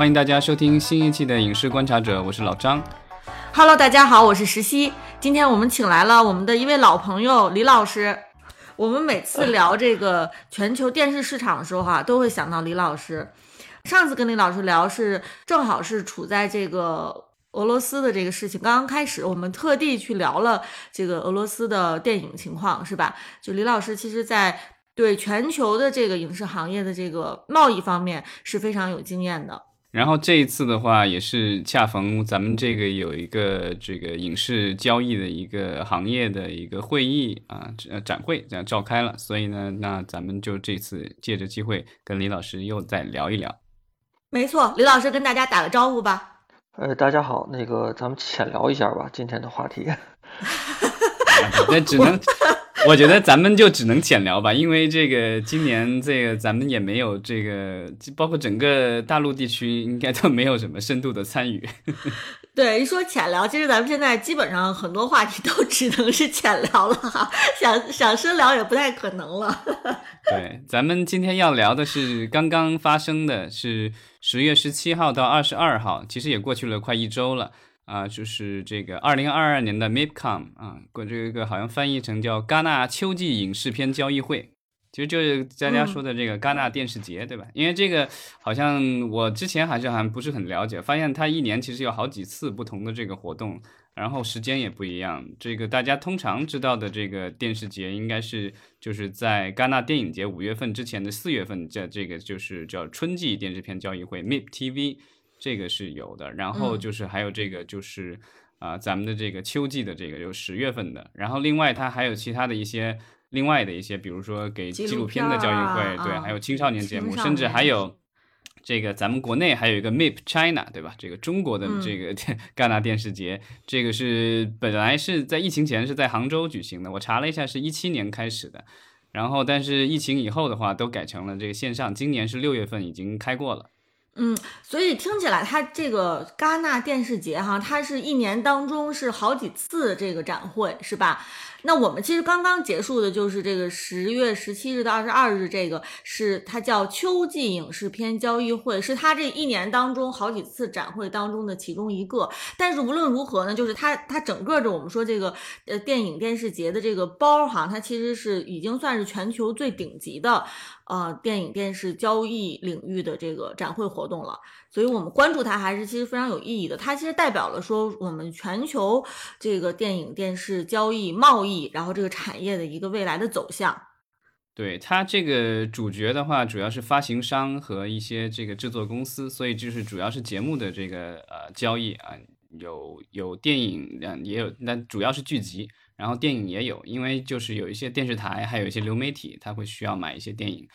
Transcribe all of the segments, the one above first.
欢迎大家收听新一期的《影视观察者》，我是老张。Hello，大家好，我是石溪。今天我们请来了我们的一位老朋友李老师。我们每次聊这个全球电视市场的时候哈，都会想到李老师。上次跟李老师聊是正好是处在这个俄罗斯的这个事情刚刚开始，我们特地去聊了这个俄罗斯的电影情况，是吧？就李老师其实，在对全球的这个影视行业的这个贸易方面是非常有经验的。然后这一次的话，也是恰逢咱们这个有一个这个影视交易的一个行业的一个会议啊，呃展会这样召开了，所以呢，那咱们就这次借着机会跟李老师又再聊一聊。没错，李老师跟大家打个招呼吧。呃，大家好，那个咱们浅聊一下吧，今天的话题。那只能。我觉得咱们就只能浅聊吧，因为这个今年这个咱们也没有这个，包括整个大陆地区应该都没有什么深度的参与。对，一说浅聊，其实咱们现在基本上很多话题都只能是浅聊了哈，想想深聊也不太可能了。对，咱们今天要聊的是刚刚发生的是十月十七号到二十二号，其实也过去了快一周了。啊，就是这个二零二二年的 MIPCOM 啊，过这个好像翻译成叫戛纳秋季影视片交易会，其实就是大家说的这个戛纳电视节，对吧？因为这个好像我之前还是还不是很了解，发现它一年其实有好几次不同的这个活动，然后时间也不一样。这个大家通常知道的这个电视节，应该是就是在戛纳电影节五月份之前的四月份，叫这个就是叫春季电视片交易会 MIPTV。这个是有的，然后就是还有这个就是啊，咱们的这个秋季的这个有十月份的，然后另外它还有其他的一些另外的一些，比如说给纪录片的交易会，对，还有青少年节目，甚至还有这个咱们国内还有一个 MIP China，对吧？这个中国的这个戛纳电视节，这个是本来是在疫情前是在杭州举行的，我查了一下是一七年开始的，然后但是疫情以后的话都改成了这个线上，今年是六月份已经开过了。嗯，所以听起来它这个戛纳电视节哈，它是一年当中是好几次这个展会，是吧？那我们其实刚刚结束的就是这个十月十七日到二十二日，这个是它叫秋季影视片交易会，是它这一年当中好几次展会当中的其中一个。但是无论如何呢，就是它它整个的我们说这个呃电影电视节的这个包哈，它其实是已经算是全球最顶级的呃电影电视交易领域的这个展会活动了。所以我们关注它还是其实非常有意义的，它其实代表了说我们全球这个电影电视交易贸易，然后这个产业的一个未来的走向。对它这个主角的话，主要是发行商和一些这个制作公司，所以就是主要是节目的这个呃交易啊，有有电影，嗯也有，那主要是剧集，然后电影也有，因为就是有一些电视台，还有一些流媒体，他会需要买一些电影。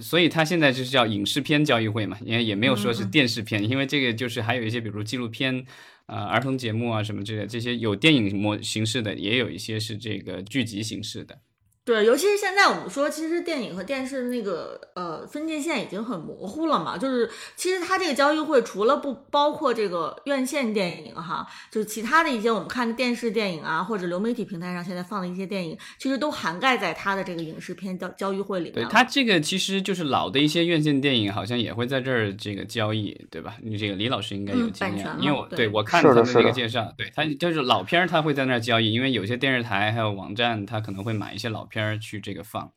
所以它现在就是叫影视片交易会嘛，因为也没有说是电视片，因为这个就是还有一些，比如纪录片，呃，儿童节目啊什么之类，这些有电影模形式的，也有一些是这个剧集形式的。对，尤其是现在我们说，其实电影和电视那个呃分界线已经很模糊了嘛。就是其实它这个交易会除了不包括这个院线电影哈，就是其他的一些我们看的电视电影啊，或者流媒体平台上现在放的一些电影，其实都涵盖在它的这个影视片交交易会里面。对它这个其实就是老的一些院线电影，好像也会在这儿这个交易，对吧？你这个李老师应该有经验，因为我对我看他们这个介绍，对他就是老片儿他会在那儿交易，因为有些电视台还有网站，他可能会买一些老片。片儿去这个放，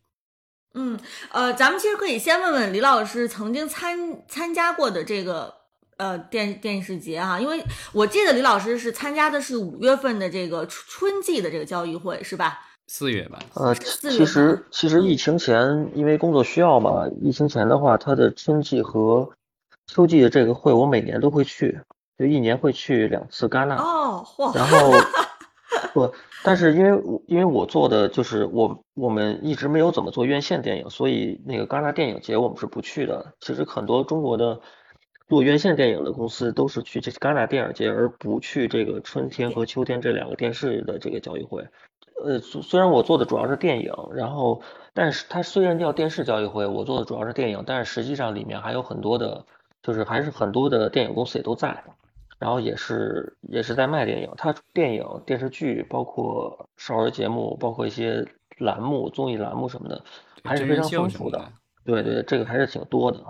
嗯，呃，咱们其实可以先问问李老师曾经参参加过的这个呃电电视节哈，因为我记得李老师是参加的是五月份的这个春季的这个交易会是吧？四月吧？呃，其实其实疫情前因为工作需要嘛，疫情前的话，他的春季和秋季的这个会我每年都会去，就一年会去两次戛纳哦，嚯，然后。不，但是因为因为我做的就是我我们一直没有怎么做院线电影，所以那个戛纳电影节我们是不去的。其实很多中国的做院线电影的公司都是去这戛纳电影节，而不去这个春天和秋天这两个电视的这个交易会。呃，虽然我做的主要是电影，然后但是它虽然叫电视交易会，我做的主要是电影，但是实际上里面还有很多的，就是还是很多的电影公司也都在。然后也是也是在卖电影，他电影、电视剧，包括少儿节目，包括一些栏目、综艺栏目什么的，还是非常丰富的。对对，这个还是挺多的。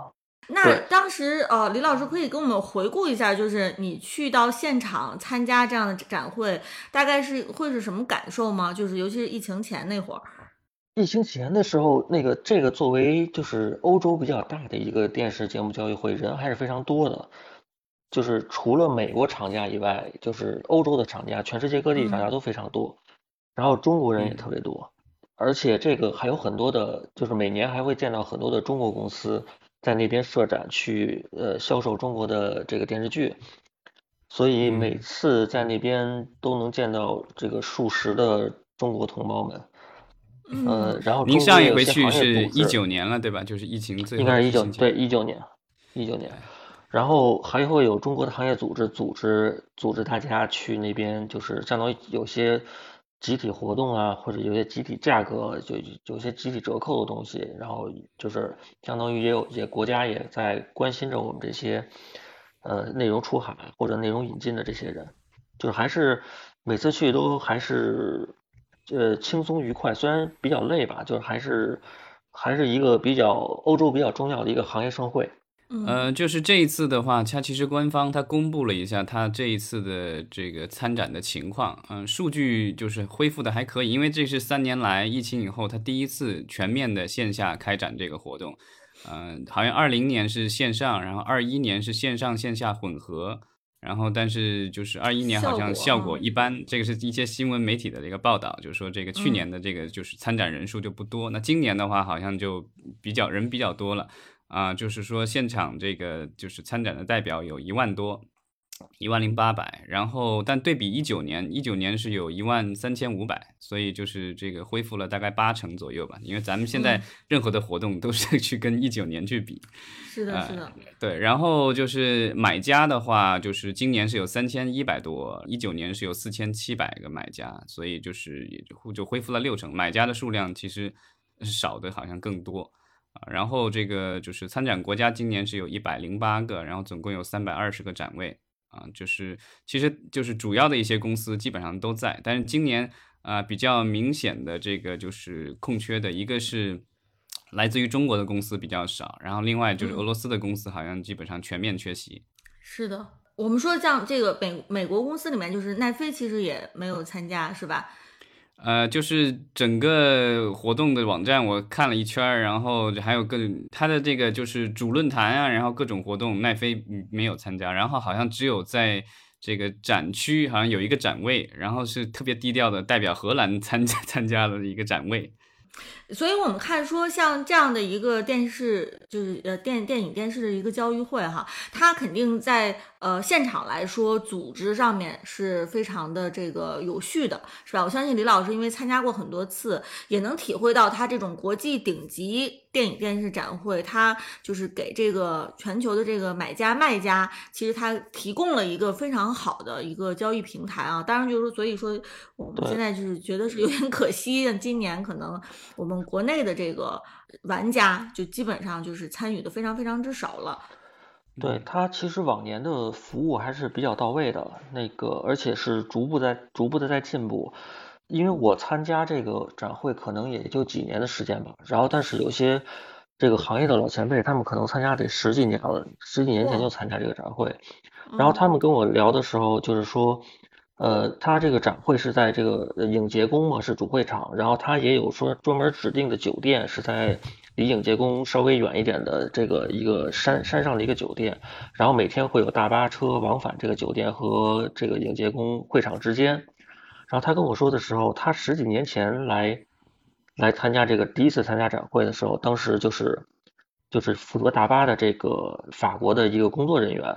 那当时呃，李老师可以跟我们回顾一下，就是你去到现场参加这样的展会，大概是会是什么感受吗？就是尤其是疫情前那会儿。疫情前的时候，那个这个作为就是欧洲比较大的一个电视节目交易会，人还是非常多的。就是除了美国厂家以外，就是欧洲的厂家，全世界各地厂家都非常多。然后中国人也特别多，而且这个还有很多的，就是每年还会见到很多的中国公司。在那边设展去呃销售中国的这个电视剧，所以每次在那边都能见到这个数十的中国同胞们，呃，然后您上一回去是一九年了对吧？就是疫情最应该是一九对一九年一九年，然后还会有中国的行业组织组织组织大家去那边，就是相当于有些。集体活动啊，或者有些集体价格，就有些集体折扣的东西，然后就是相当于也有些国家也在关心着我们这些呃内容出海或者内容引进的这些人，就是还是每次去都还是呃轻松愉快，虽然比较累吧，就是还是还是一个比较欧洲比较重要的一个行业盛会。呃，就是这一次的话，它其实官方它公布了一下它这一次的这个参展的情况，嗯，数据就是恢复的还可以，因为这是三年来疫情以后它第一次全面的线下开展这个活动，嗯，好像二零年是线上，然后二一年是线上线下混合，然后但是就是二一年好像效果一般，这个是一些新闻媒体的这个报道，就是说这个去年的这个就是参展人数就不多，那今年的话好像就比较人比较多了。啊，就是说现场这个就是参展的代表有一万多，一万零八百，然后但对比一九年，一九年是有一万三千五百，所以就是这个恢复了大概八成左右吧。因为咱们现在任何的活动都是 去跟一九年去比，是的，是的，对。然后就是买家的话，就是今年是有三千一百多，一九年是有四千七百个买家，所以就是也就就恢复了六成，买家的数量其实少的好像更多。然后这个就是参展国家今年是有一百零八个，然后总共有三百二十个展位啊，就是其实就是主要的一些公司基本上都在，但是今年啊比较明显的这个就是空缺的一个是来自于中国的公司比较少，然后另外就是俄罗斯的公司好像基本上全面缺席。是的，我们说像这个美美国公司里面，就是奈飞其实也没有参加，是吧？呃，就是整个活动的网站我看了一圈，然后还有各它的这个就是主论坛啊，然后各种活动，奈飞没有参加，然后好像只有在这个展区好像有一个展位，然后是特别低调的代表荷兰参加参加了一个展位。所以，我们看说像这样的一个电视，就是呃电电影电视的一个交易会哈，它肯定在呃现场来说，组织上面是非常的这个有序的，是吧？我相信李老师因为参加过很多次，也能体会到他这种国际顶级。电影电视展会，它就是给这个全球的这个买家卖家，其实它提供了一个非常好的一个交易平台啊。当然，就是说，所以说我们现在就是觉得是有点可惜，今年可能我们国内的这个玩家就基本上就是参与的非常非常之少了。对它其实往年的服务还是比较到位的，那个而且是逐步在逐步的在进步。因为我参加这个展会可能也就几年的时间吧，然后但是有些这个行业的老前辈，他们可能参加得十几年了，十几年前就参加这个展会，然后他们跟我聊的时候，就是说，呃，他这个展会是在这个影节宫嘛，是主会场，然后他也有说专门指定的酒店是在离影节宫稍微远一点的这个一个山山上的一个酒店，然后每天会有大巴车往返这个酒店和这个影节宫会场之间。然后他跟我说的时候，他十几年前来来参加这个第一次参加展会的时候，当时就是就是负责大巴的这个法国的一个工作人员，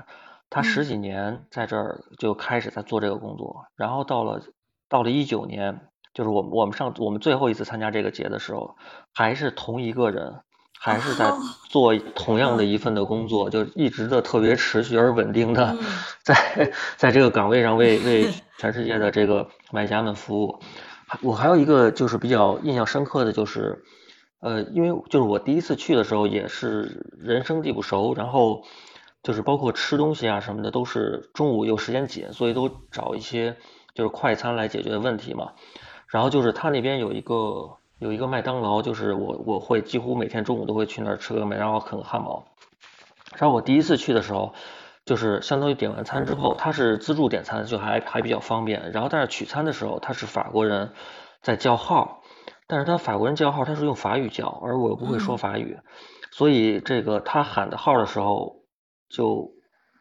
他十几年在这儿就开始在做这个工作，然后到了到了一九年，就是我们我们上我们最后一次参加这个节的时候，还是同一个人，还是在做同样的一份的工作，就一直的特别持续而稳定的在在这个岗位上为为。全世界的这个买家们服务，我还有一个就是比较印象深刻的就是，呃，因为就是我第一次去的时候也是人生地不熟，然后就是包括吃东西啊什么的都是中午又时间紧，所以都找一些就是快餐来解决问题嘛。然后就是他那边有一个有一个麦当劳，就是我我会几乎每天中午都会去那儿吃个麦当劳啃个汉堡。然后我第一次去的时候，就是相当于点完餐之后，他是自助点餐，就还还比较方便。然后但是取餐的时候，他是法国人在叫号，但是他法国人叫号他是用法语叫，而我又不会说法语，所以这个他喊的号的时候，就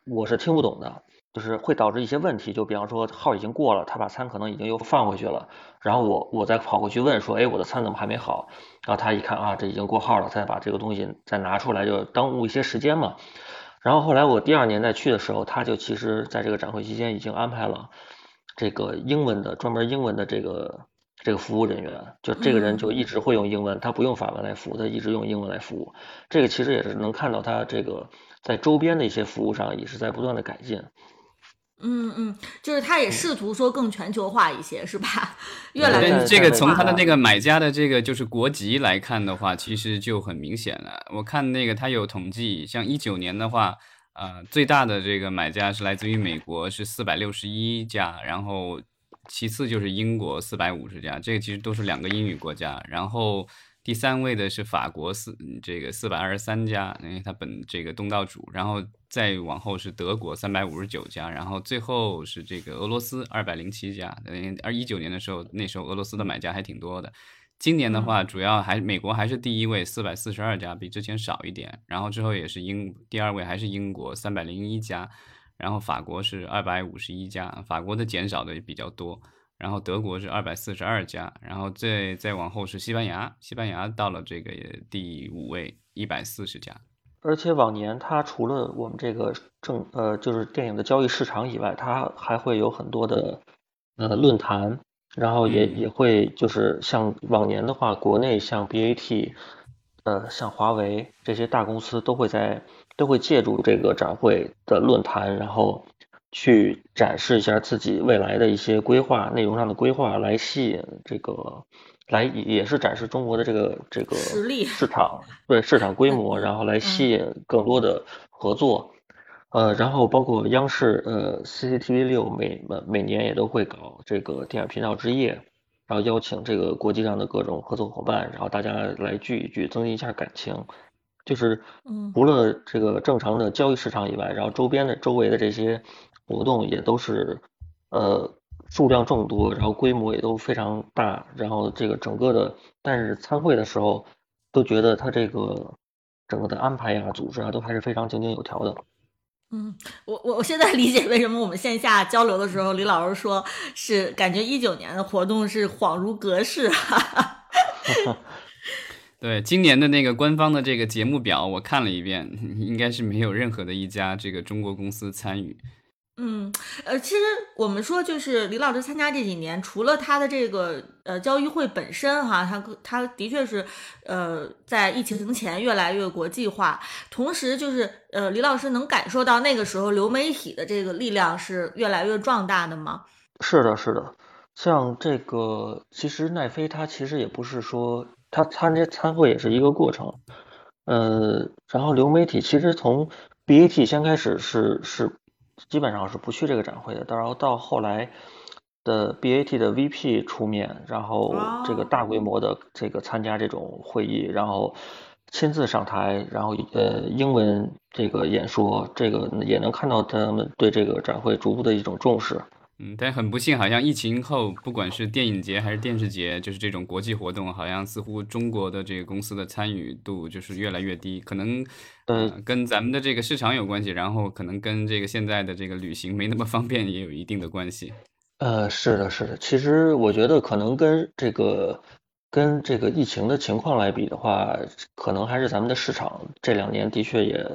我是听不懂的。就是会导致一些问题，就比方说号已经过了，他把餐可能已经又放回去了，然后我我再跑过去问说，哎，我的餐怎么还没好？然后他一看啊，这已经过号了，再把这个东西再拿出来，就耽误一些时间嘛。然后后来我第二年再去的时候，他就其实在这个展会期间已经安排了这个英文的专门英文的这个这个服务人员，就这个人就一直会用英文，他不用法文来服务，他一直用英文来服务。这个其实也是能看到他这个在周边的一些服务上也是在不断的改进。嗯嗯，就是他也试图说更全球化一些，是吧？越来越这个从他的那个买家的这个就是国籍来看的话，其实就很明显了。我看那个他有统计，像一九年的话，呃，最大的这个买家是来自于美国，是四百六十一家，然后其次就是英国四百五十家，这个其实都是两个英语国家，然后。第三位的是法国四这个四百二十三家，因为它本这个东道主，然后再往后是德国三百五十九家，然后最后是这个俄罗斯二百零七家。二一九年的时候，那时候俄罗斯的买家还挺多的。今年的话，主要还美国还是第一位四百四十二家，比之前少一点。然后之后也是英第二位还是英国三百零一家，然后法国是二百五十一家，法国的减少的也比较多。然后德国是二百四十二家，然后再再往后是西班牙，西班牙到了这个第五位，一百四十家。而且往年它除了我们这个正呃就是电影的交易市场以外，它还会有很多的呃论坛，然后也也会就是像往年的话，国内像 BAT，呃像华为这些大公司都会在都会借助这个展会的论坛，然后。去展示一下自己未来的一些规划，内容上的规划，来吸引这个，来也是展示中国的这个这个实力市场，对市场规模，然后来吸引更多的合作，呃，然后包括央视呃 CCTV 六每每每年也都会搞这个电影频道之夜，然后邀请这个国际上的各种合作伙伴，然后大家来聚一聚，增进一下感情，就是除了这个正常的交易市场以外，然后周边的周围的这些。活动也都是，呃，数量众多，然后规模也都非常大，然后这个整个的，但是参会的时候都觉得他这个整个的安排呀、组织啊，都还是非常井井有条的。嗯，我我我现在理解为什么我们线下交流的时候，李老师说是感觉一九年的活动是恍如隔世。对，今年的那个官方的这个节目表我看了一遍，应该是没有任何的一家这个中国公司参与。嗯，呃，其实我们说，就是李老师参加这几年，除了他的这个呃交易会本身哈，他他的确是呃在疫情前越来越国际化，同时就是呃李老师能感受到那个时候流媒体的这个力量是越来越壮大的吗？是的，是的，像这个其实奈飞它其实也不是说他参加参会也是一个过程，呃，然后流媒体其实从 BAT 先开始是是。基本上是不去这个展会的，然后到后来的 BAT 的 VP 出面，然后这个大规模的这个参加这种会议，然后亲自上台，然后呃英文这个演说，这个也能看到他们对这个展会逐步的一种重视。嗯，但很不幸，好像疫情后，不管是电影节还是电视节，就是这种国际活动，好像似乎中国的这个公司的参与度就是越来越低。可能，呃，跟咱们的这个市场有关系，然后可能跟这个现在的这个旅行没那么方便也有一定的关系。呃，是的，是的。其实我觉得可能跟这个跟这个疫情的情况来比的话，可能还是咱们的市场这两年的确也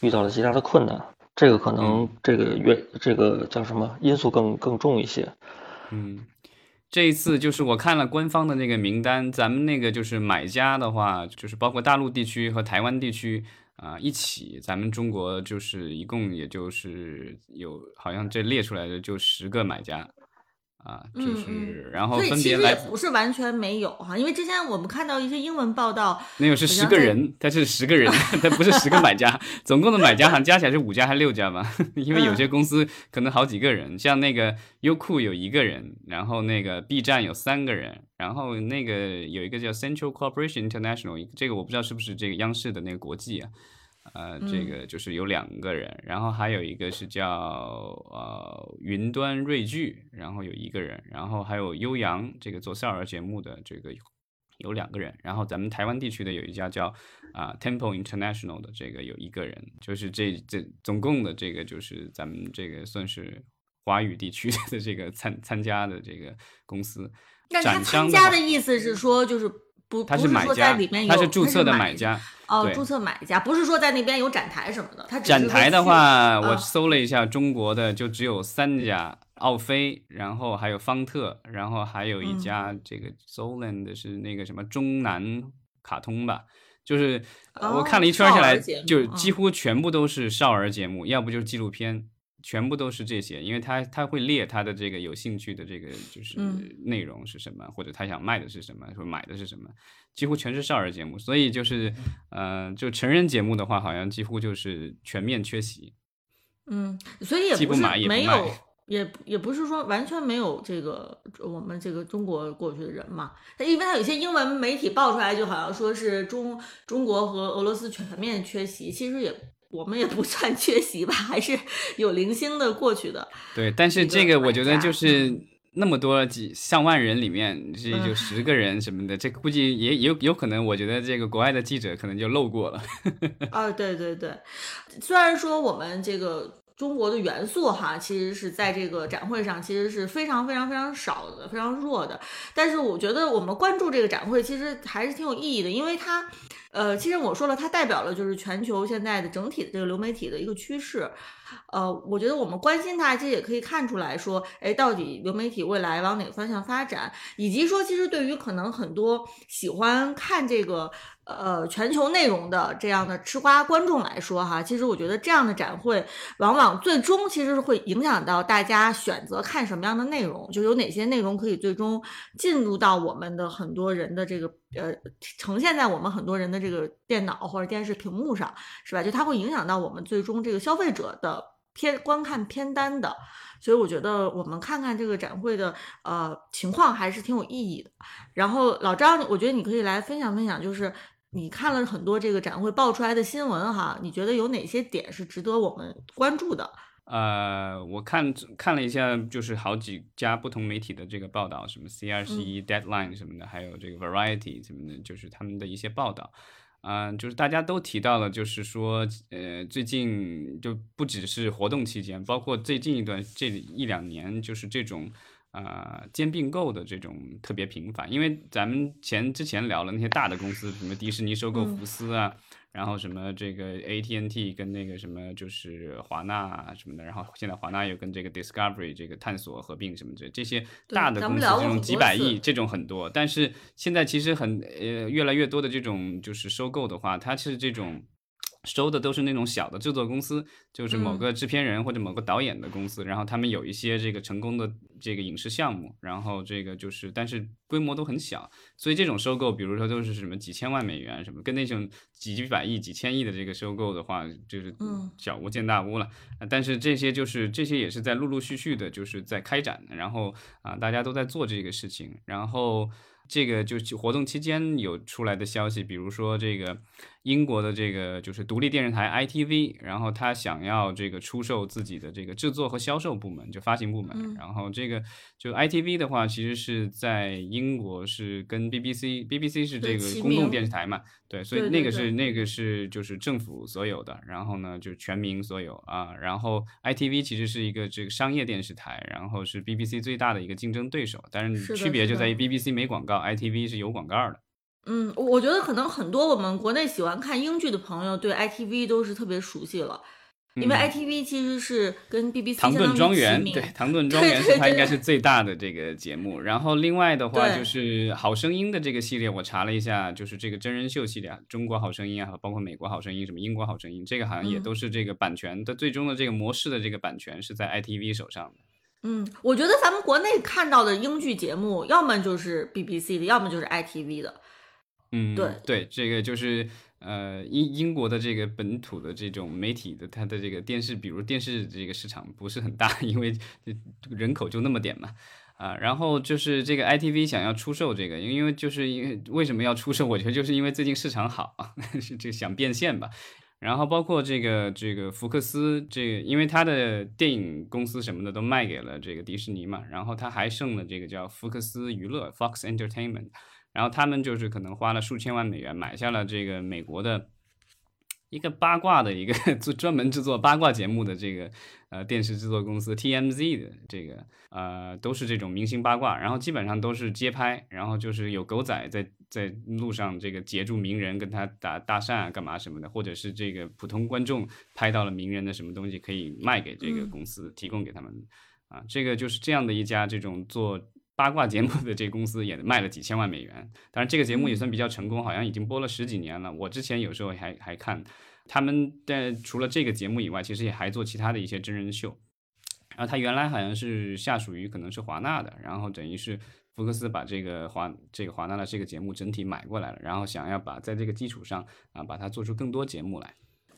遇到了极大的困难。这个可能这个原这个叫什么因素更更重一些。嗯，这一次就是我看了官方的那个名单，咱们那个就是买家的话，就是包括大陆地区和台湾地区啊一起，咱们中国就是一共也就是有好像这列出来的就十个买家。啊，就是，然后分别来，不是完全没有哈，因为之前我们看到一些英文报道，那个是十个人，他是十个人，他不是十个买家，总共的买家好像加起来是五家还是六家吧？因为有些公司可能好几个人，像那个优酷有一个人，然后那个 B 站有三个人，然后那个有一个叫 Central Corporation International，这个我不知道是不是这个央视的那个国际啊，呃，这个就是有两个人，然后还有一个是叫呃云端瑞聚，然后有一个人，然后还有悠扬这个做少儿节目的这个有两个人，然后咱们台湾地区的有一家叫啊 Temple International 的这个有一个人，就是这这总共的这个就是咱们这个算是华语地区的这个参参加的这个公司。那他参加的意思是说就是。不，他是买家，他是注册的买家。哦，注册买家，不是说在那边有展台什么的。他展台的话，我搜了一下，中国的就只有三家，奥飞，然后还有方特，然后还有一家这个 Zoland 是那个什么中南卡通吧。就是我看了一圈下来，就几乎全部都是少儿节目，要不就是纪录片。全部都是这些，因为他他会列他的这个有兴趣的这个就是内容是什么，或者他想卖的是什么，说买的是什么，几乎全是少儿节目，所以就是，呃，就成人节目的话，好像几乎就是全面缺席。嗯，所以也不是没有，也也不是说完全没有这个我们这个中国过去的人嘛，他因为他有些英文媒体爆出来，就好像说是中中国和俄罗斯全面缺席，其实也。我们也不算缺席吧，还是有零星的过去的。对，但是这个我觉得就是那么多几上万人里面，这就十个人什么的，这估计也有有可能。我觉得这个国外的记者可能就漏过了。啊，对对对，虽然说我们这个中国的元素哈，其实是在这个展会上其实是非常非常非常少的，非常弱的，但是我觉得我们关注这个展会其实还是挺有意义的，因为它。呃，其实我说了，它代表了就是全球现在的整体的这个流媒体的一个趋势。呃，我觉得我们关心它，其实也可以看出来说，哎，到底流媒体未来往哪个方向发展，以及说，其实对于可能很多喜欢看这个。呃，全球内容的这样的吃瓜观众来说，哈，其实我觉得这样的展会，往往最终其实是会影响到大家选择看什么样的内容，就有哪些内容可以最终进入到我们的很多人的这个呃，呈现在我们很多人的这个电脑或者电视屏幕上，是吧？就它会影响到我们最终这个消费者的偏观看片单的，所以我觉得我们看看这个展会的呃情况还是挺有意义的。然后老张，我觉得你可以来分享分享，就是。你看了很多这个展会爆出来的新闻哈，你觉得有哪些点是值得我们关注的？呃，我看看了一下，就是好几家不同媒体的这个报道，什么 CRC、Deadline 什么的，还有这个 Variety 什么的，就是他们的一些报道。嗯，就是大家都提到了，就是说，呃，最近就不只是活动期间，包括最近一段这一两年，就是这种。啊，兼并购的这种特别频繁，因为咱们前之前聊了那些大的公司，什么迪士尼收购福斯啊，然后什么这个 AT&T 跟那个什么就是华纳什么的，然后现在华纳又跟这个 Discovery 这个探索合并什么这，这些大的公司这种几百亿这种很多，但是现在其实很呃越来越多的这种就是收购的话，它是这种。收的都是那种小的制作公司，就是某个制片人或者某个导演的公司，然后他们有一些这个成功的这个影视项目，然后这个就是，但是规模都很小，所以这种收购，比如说都是什么几千万美元什么，跟那种几百亿、几千亿的这个收购的话，就是小巫见大巫了。但是这些就是这些也是在陆陆续续的，就是在开展，然后啊，大家都在做这个事情，然后。这个就活动期间有出来的消息，比如说这个英国的这个就是独立电视台 ITV，然后他想要这个出售自己的这个制作和销售部门，就发行部门。然后这个就 ITV 的话，其实是在英国是跟 BBC，BBC 是这个公共电视台嘛，对，所以那个是那个是就是政府所有的，然后呢就全民所有啊。然后 ITV 其实是一个这个商业电视台，然后是 BBC 最大的一个竞争对手，但是区别就在于 BBC 没广告。ITV 是有广告的，嗯，我觉得可能很多我们国内喜欢看英剧的朋友对 ITV 都是特别熟悉了，因为 ITV 其实是跟 BBC 唐顿庄园对唐顿庄园是它应该是最大的这个节目，然后另外的话就是好声音的这个系列，我查了一下，就是这个真人秀系列，中国好声音啊，包括美国好声音，什么英国好声音，这个好像也都是这个版权的最终的这个模式的这个版权是在 ITV 手上的。嗯，我觉得咱们国内看到的英剧节目，要么就是 BBC 的，要么就是 ITV 的。嗯，对对，这个就是呃英英国的这个本土的这种媒体的，它的这个电视，比如电视这个市场不是很大，因为人口就那么点嘛。啊，然后就是这个 ITV 想要出售这个，因为就是因为为什么要出售？我觉得就是因为最近市场好，是这个想变现吧。然后包括这个这个福克斯，这个因为他的电影公司什么的都卖给了这个迪士尼嘛，然后他还剩了这个叫福克斯娱乐 （Fox Entertainment），然后他们就是可能花了数千万美元买下了这个美国的。一个八卦的一个 做专门制作八卦节目的这个呃电视制作公司 TMZ 的这个呃都是这种明星八卦，然后基本上都是街拍，然后就是有狗仔在在路上这个截住名人跟他打搭讪啊干嘛什么的，或者是这个普通观众拍到了名人的什么东西可以卖给这个公司提供给他们啊，这个就是这样的一家这种做。八卦节目的这公司也卖了几千万美元，当然这个节目也算比较成功，好像已经播了十几年了。我之前有时候还还看他们，但除了这个节目以外，其实也还做其他的一些真人秀。然后他原来好像是下属于可能是华纳的，然后等于是福克斯把这个华这个华纳的这个节目整体买过来了，然后想要把在这个基础上啊，把它做出更多节目来。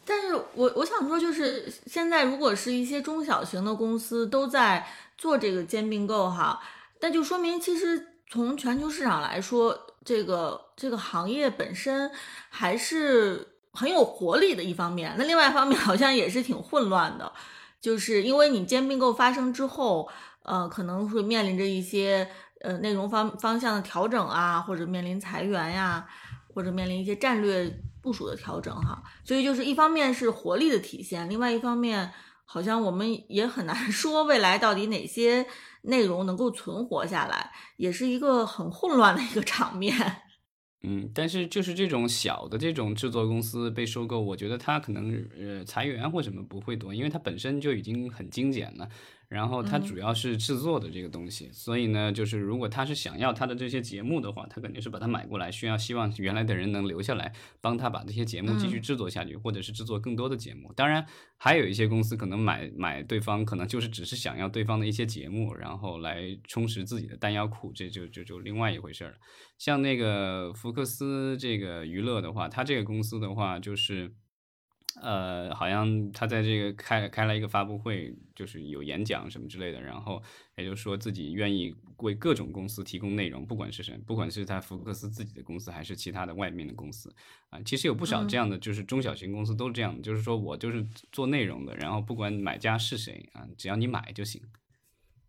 但是我我想说，就是现在如果是一些中小型的公司都在做这个兼并购哈。那就说明，其实从全球市场来说，这个这个行业本身还是很有活力的一方面。那另外一方面，好像也是挺混乱的，就是因为你兼并购发生之后，呃，可能会面临着一些呃内容方方向的调整啊，或者面临裁员呀，或者面临一些战略部署的调整哈。所以就是一方面是活力的体现，另外一方面好像我们也很难 说未来到底哪些。内容能够存活下来，也是一个很混乱的一个场面。嗯，但是就是这种小的这种制作公司被收购，我觉得它可能呃裁员或什么不会多，因为它本身就已经很精简了。然后他主要是制作的这个东西，所以呢，就是如果他是想要他的这些节目的话，他肯定是把它买过来，需要希望原来的人能留下来帮他把这些节目继续制作下去，或者是制作更多的节目。当然，还有一些公司可能买买对方，可能就是只是想要对方的一些节目，然后来充实自己的弹药库，这就就就另外一回事了。像那个福克斯这个娱乐的话，他这个公司的话就是。呃，好像他在这个开开了一个发布会，就是有演讲什么之类的，然后也就说自己愿意为各种公司提供内容，不管是谁，不管是他福克斯自己的公司，还是其他的外面的公司，啊，其实有不少这样的，就是中小型公司都是这样的，就是说我就是做内容的，然后不管买家是谁啊，只要你买就行。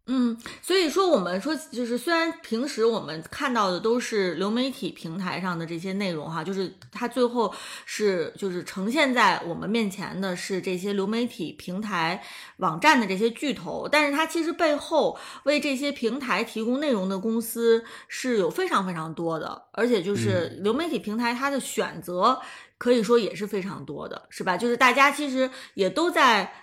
嗯，所以说我们说，就是虽然平时我们看到的都是流媒体平台上的这些内容哈，就是它最后是就是呈现在我们面前的是这些流媒体平台网站的这些巨头，但是它其实背后为这些平台提供内容的公司是有非常非常多的，而且就是流媒体平台它的选择可以说也是非常多的，是吧？就是大家其实也都在。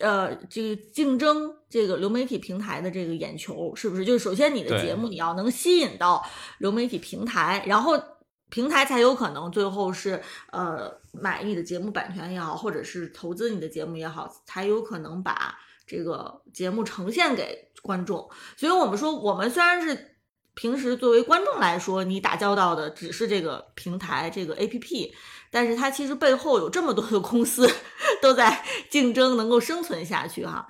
呃，这个竞争这个流媒体平台的这个眼球，是不是？就是首先你的节目你要能吸引到流媒体平台，然后平台才有可能最后是呃买你的节目版权也好，或者是投资你的节目也好，才有可能把这个节目呈现给观众。所以我们说，我们虽然是平时作为观众来说，你打交道的只是这个平台这个 APP。但是它其实背后有这么多的公司都在竞争，能够生存下去哈。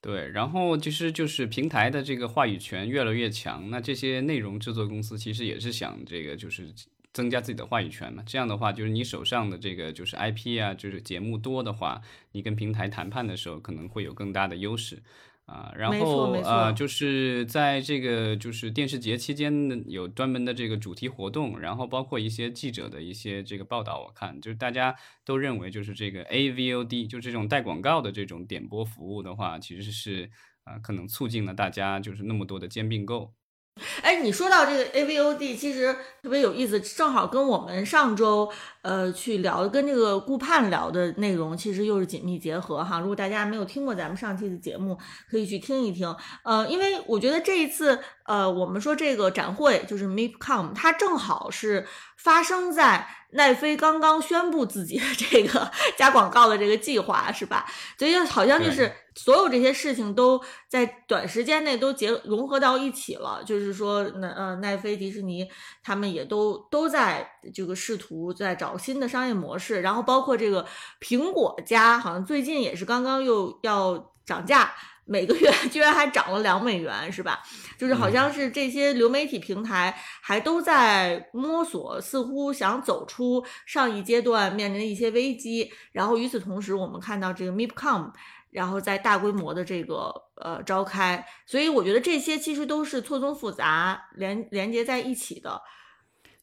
对，然后其实就是平台的这个话语权越来越强，那这些内容制作公司其实也是想这个就是增加自己的话语权嘛。这样的话，就是你手上的这个就是 IP 啊，就是节目多的话，你跟平台谈判的时候可能会有更大的优势。啊，然后呃，就是在这个就是电视节期间呢有专门的这个主题活动，然后包括一些记者的一些这个报道，我看就是大家都认为就是这个 AVOD 就这种带广告的这种点播服务的话，其实是啊可能促进了大家就是那么多的兼并购。哎，你说到这个 AVOD，其实特别有意思，正好跟我们上周呃去聊跟这个顾盼聊的内容，其实又是紧密结合哈。如果大家没有听过咱们上期的节目，可以去听一听。呃，因为我觉得这一次呃，我们说这个展会就是 MIPCOM，它正好是发生在。奈飞刚刚宣布自己的这个 加广告的这个计划是吧？所以好像就是所有这些事情都在短时间内都结融合到一起了。就是说，那呃奈飞、迪士尼他们也都都在这个试图在找新的商业模式。然后包括这个苹果家，好像最近也是刚刚又要涨价。每个月 居然还涨了两美元，是吧？就是好像是这些流媒体平台还都在摸索，似乎想走出上一阶段面临的一些危机。然后与此同时，我们看到这个 MIPCOM，然后在大规模的这个呃召开，所以我觉得这些其实都是错综复杂、连连接在一起的。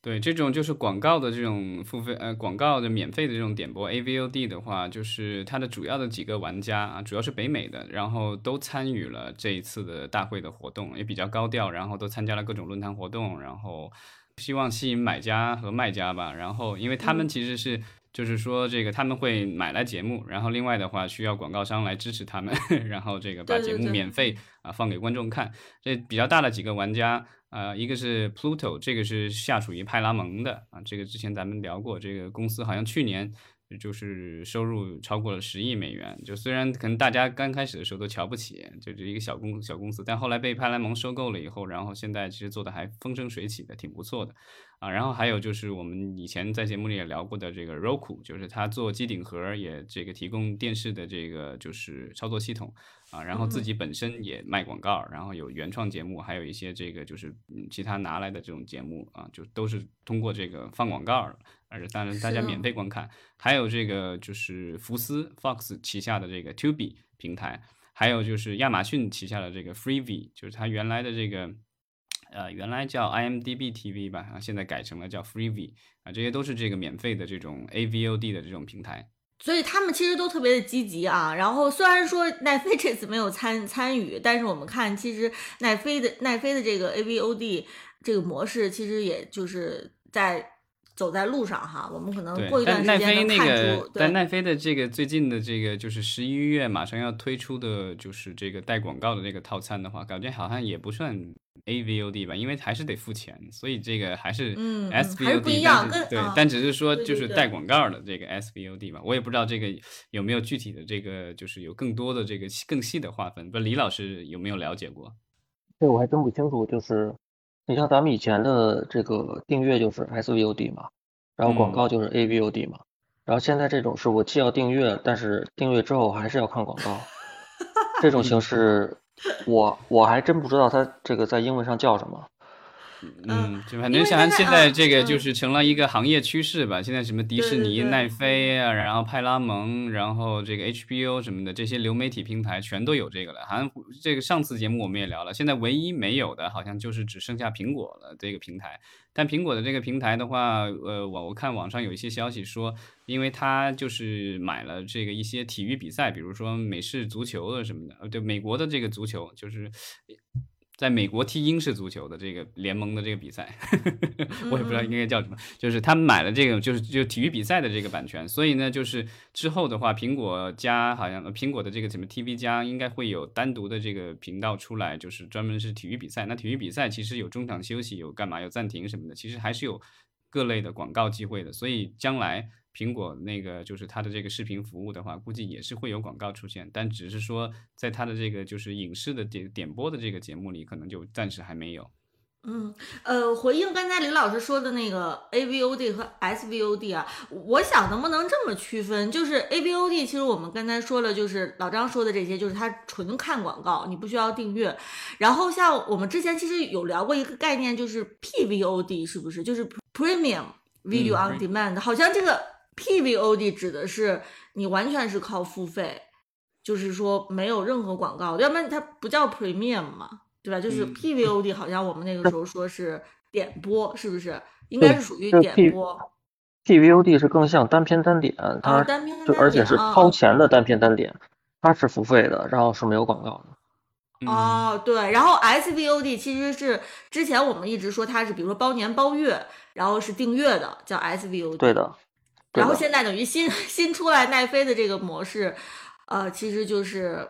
对，这种就是广告的这种付费，呃，广告的免费的这种点播 AVOD 的话，就是它的主要的几个玩家啊，主要是北美的，然后都参与了这一次的大会的活动，也比较高调，然后都参加了各种论坛活动，然后希望吸引买家和卖家吧。然后，因为他们其实是，就是说这个他们会买来节目，然后另外的话需要广告商来支持他们，然后这个把节目免费啊放给观众看。这比较大的几个玩家。呃，一个是 Pluto，这个是下属于派拉蒙的啊，这个之前咱们聊过，这个公司好像去年就是收入超过了十亿美元。就虽然可能大家刚开始的时候都瞧不起，就是一个小公小公司，但后来被派拉蒙收购了以后，然后现在其实做的还风生水起的，挺不错的。啊，然后还有就是我们以前在节目里也聊过的这个 Roku，就是它做机顶盒也这个提供电视的这个就是操作系统啊，然后自己本身也卖广告，然后有原创节目，还有一些这个就是其他拿来的这种节目啊，就都是通过这个放广告，而且当然大家免费观看。还有这个就是福斯 Fox 旗下的这个 Tubi 平台，还有就是亚马逊旗下的这个 Freevee，就是它原来的这个。呃，原来叫 IMDB TV 吧，啊，现在改成了叫 Freevee 啊，这些都是这个免费的这种 AVOD 的这种平台。所以他们其实都特别的积极啊。然后虽然说奈飞这次没有参参与，但是我们看，其实奈飞的奈飞的这个 AVOD 这个模式，其实也就是在。走在路上哈，我们可能过一段时间能看出。但奈飞的这个最近的这个就是十一月马上要推出的，就是这个带广告的这个套餐的话，感觉好像也不算 AVOD 吧，因为还是得付钱，所以这个还是 SVOD，不一样。对，但只是说就是带广告的这个 SVOD 吧，我也不知道这个有没有具体的这个就是有更多的这个更细的划分，不，李老师有没有了解过？这我还真不清楚，就是。你像咱们以前的这个订阅就是 SVOD 嘛，然后广告就是 AVOD 嘛，然后现在这种是我既要订阅，但是订阅之后还是要看广告，这种形式，我我还真不知道它这个在英文上叫什么。嗯，就反正像现在这个就是成了一个行业趋势吧。现在什么迪士尼、奈飞啊，然后派拉蒙，然后这个 HBO 什么的这些流媒体平台全都有这个了。好像这个上次节目我们也聊了，现在唯一没有的好像就是只剩下苹果了这个平台。但苹果的这个平台的话，呃，我我看网上有一些消息说，因为它就是买了这个一些体育比赛，比如说美式足球的什么的，呃，对，美国的这个足球就是。在美国踢英式足球的这个联盟的这个比赛，我也不知道应该叫什么，就是他们买了这个，就是就体育比赛的这个版权，所以呢，就是之后的话，苹果加好像苹果的这个什么 TV 加应该会有单独的这个频道出来，就是专门是体育比赛。那体育比赛其实有中场休息，有干嘛，有暂停什么的，其实还是有各类的广告机会的，所以将来。苹果那个就是它的这个视频服务的话，估计也是会有广告出现，但只是说在它的这个就是影视的点点播的这个节目里，可能就暂时还没有。嗯，呃，回应刚才李老师说的那个 AVOD 和 SVOD 啊，我想能不能这么区分？就是 AVOD，其实我们刚才说了，就是老张说的这些，就是它纯看广告，你不需要订阅。然后像我们之前其实有聊过一个概念，就是 PVOD，是不是？就是 Premium Video on Demand，好像这个。PVOD 指的是你完全是靠付费，就是说没有任何广告，要不然它不叫 Premium 嘛，对吧？就是 PVOD 好像我们那个时候说是点播，是不是？应该是属于点播。PVOD 是更像单片单点，它就而且是掏钱的单片单点，它是付费的，然后是没有广告的。哦，对，然后 SVOD 其实是之前我们一直说它是，比如说包年包月，然后是订阅的，叫 SVOD。对的。然后现在等于新 新出来奈飞的这个模式，呃，其实就是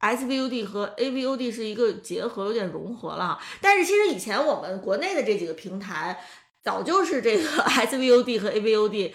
SVOD 和 AVOD 是一个结合，有点融合了。但是其实以前我们国内的这几个平台早就是这个 SVOD 和 AVOD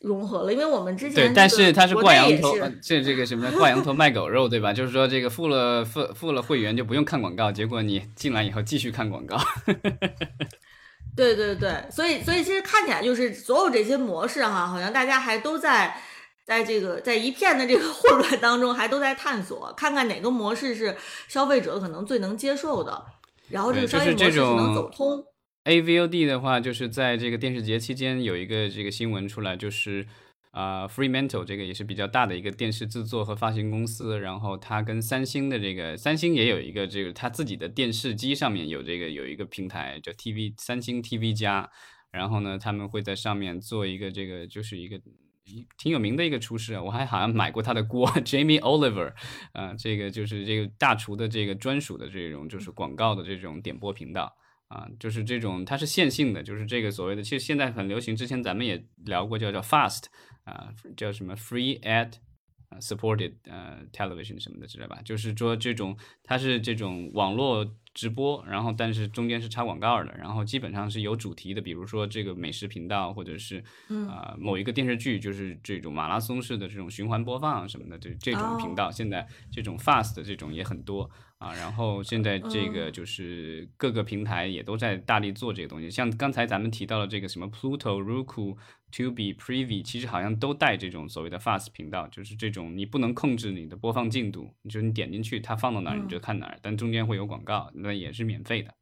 融合了，因为我们之前对，但是它是挂羊头，这这个什么挂羊头卖狗肉，对吧？就是说这个付了付付了会员就不用看广告，结果你进来以后继续看广告。对对对，所以所以其实看起来就是所有这些模式哈，好像大家还都在在这个在一片的这个混乱当中，还都在探索，看看哪个模式是消费者可能最能接受的，然后这个商业模式是能走通。AVOD 的话，就是在这个电视节期间有一个这个新闻出来，就是啊，Fremantle 这个也是比较大的一个电视制作和发行公司，然后它跟三星的这个三星也有一个这个它自己的电视机上面有这个有一个平台叫 TV 三星 TV 加，然后呢，他们会在上面做一个这个就是一个挺有名的一个厨师，我还好像买过他的锅，Jamie Oliver，啊，这个就是这个大厨的这个专属的这种就是广告的这种点播频道。啊，就是这种，它是线性的，就是这个所谓的，其实现在很流行。之前咱们也聊过，叫叫 fast，啊，叫什么 free ad supported 呃 television 什么的，知道吧？就是说这种，它是这种网络直播，然后但是中间是插广告的，然后基本上是有主题的，比如说这个美食频道，或者是啊某一个电视剧，就是这种马拉松式的这种循环播放什么的，这这种频道，现在这种 fast 的这种也很多。啊，然后现在这个就是各个平台也都在大力做这个东西，像刚才咱们提到的这个什么 Pluto、Roku、Tubi、Privy，其实好像都带这种所谓的 Fast 频道，就是这种你不能控制你的播放进度，就是你点进去它放到哪儿你就看哪儿，但中间会有广告，那也是免费的。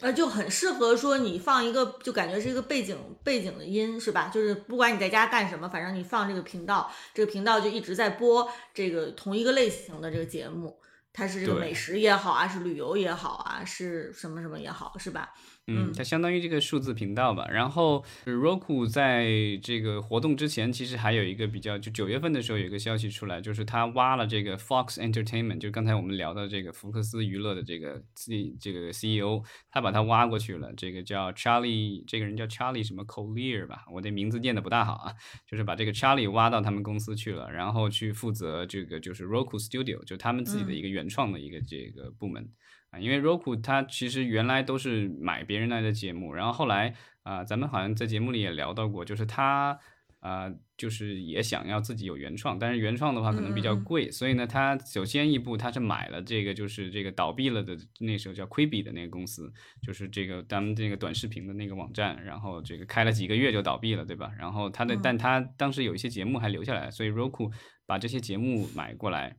呃，就很适合说你放一个，就感觉是一个背景背景的音，是吧？就是不管你在家干什么，反正你放这个频道，这个频道就一直在播这个同一个类型的这个节目。它是这个美食也好啊，是旅游也好啊，是什么什么也好，是吧？嗯，它相当于这个数字频道吧。然后，Roku 在这个活动之前，其实还有一个比较，就九月份的时候有一个消息出来，就是他挖了这个 Fox Entertainment，就刚才我们聊的这个福克斯娱乐的这个 C 这个 CEO，他把他挖过去了。这个叫 Charlie，这个人叫 Charlie 什么 Collier 吧，我这名字念的不大好啊。就是把这个 Charlie 挖到他们公司去了，然后去负责这个就是 Roku Studio，就他们自己的一个原创的一个这个部门。啊，因为 Roku 它其实原来都是买别人来的节目，然后后来啊，咱们好像在节目里也聊到过，就是他啊，就是也想要自己有原创，但是原创的话可能比较贵，所以呢，他首先一步他是买了这个就是这个倒闭了的那时候叫 Quibi 的那个公司，就是这个咱们这个短视频的那个网站，然后这个开了几个月就倒闭了，对吧？然后他的，但他当时有一些节目还留下来，所以 Roku 把这些节目买过来。